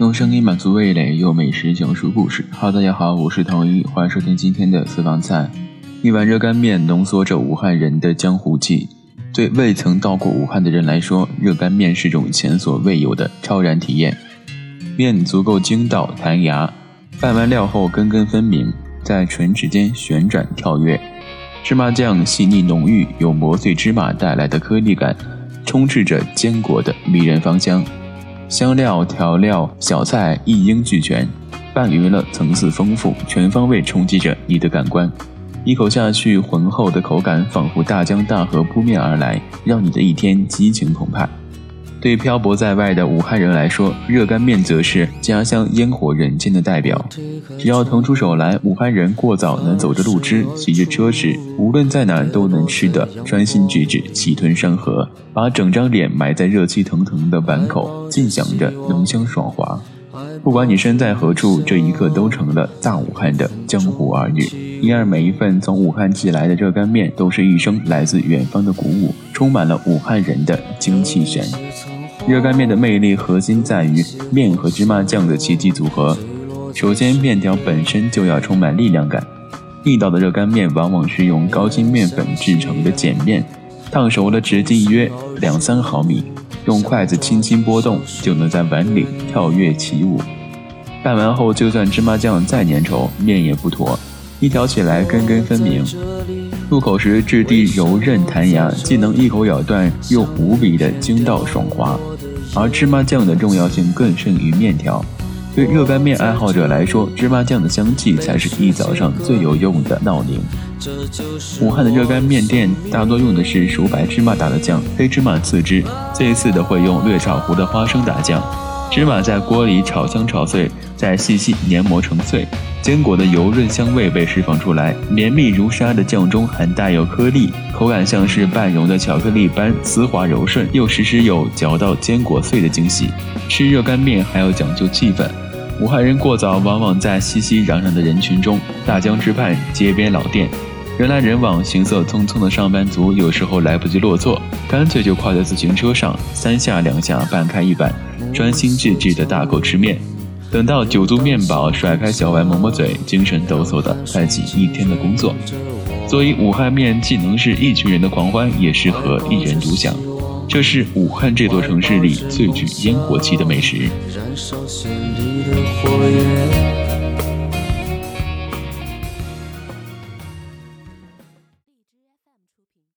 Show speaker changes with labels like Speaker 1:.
Speaker 1: 用声音满足味蕾，用美食讲述故事。哈，大家好，我是唐一，欢迎收听今天的私房菜。一碗热干面浓缩着武汉人的江湖气。对未曾到过武汉的人来说，热干面是种前所未有的超然体验。面足够筋道弹牙，拌完料后根根分明，在唇齿间旋转跳跃。芝麻酱细腻浓郁，有磨碎芝麻带来的颗粒感，充斥着坚果的迷人芳香。香料、调料、小菜一应俱全，拌匀了，层次丰富，全方位冲击着你的感官。一口下去，浑厚的口感仿佛大江大河扑面而来，让你的一天激情澎湃。对漂泊在外的武汉人来说，热干面则是家乡烟火人间的代表。只要腾出手来，武汉人过早能走着路吃，骑着车时，无论在哪都能吃得专心致志，气吞山河，把整张脸埋在热气腾腾的碗口，尽享着浓香爽滑。不管你身在何处，这一刻都成了大武汉的江湖儿女。因而每一份从武汉寄来的热干面，都是一生来自远方的鼓舞，充满了武汉人的精气神。热干面的魅力核心在于面和芝麻酱的奇迹组合。首先，面条本身就要充满力量感。地道的热干面往往是用高筋面粉制成的碱面，烫熟了直径约两三毫米，用筷子轻轻拨动就能在碗里跳跃起舞。拌完后，就算芝麻酱再粘稠，面也不坨，一嚼起来根根分明。入口时质地柔韧弹牙，既能一口咬断，又无比的筋道爽滑。而芝麻酱的重要性更胜于面条。对热干面爱好者来说，芝麻酱的香气才是一早上最有用的闹铃。武汉的热干面店大多用的是熟白芝麻打的酱，黑芝麻次之，最次的会用略炒糊的花生打酱。芝麻在锅里炒香炒碎，再细细研磨成碎。坚果的油润香味被释放出来，绵密如纱的酱中还带有颗粒，口感像是半溶的巧克力般丝滑柔顺，又时时有嚼到坚果碎的惊喜。吃热干面还要讲究气氛，武汉人过早往往在熙熙攘攘的人群中，大江之畔街边老店，人来人往，行色匆匆的上班族有时候来不及落座，干脆就跨在自行车上，三下两下拌开一碗，专心致志的大口吃面。等到酒足面饱，甩开小碗抹抹嘴，精神抖擞的开启一天的工作。所以武汉面既能是一群人的狂欢，也适合一人独享。这是武汉这座城市里最具烟火气的美食。燃烧心里的火焰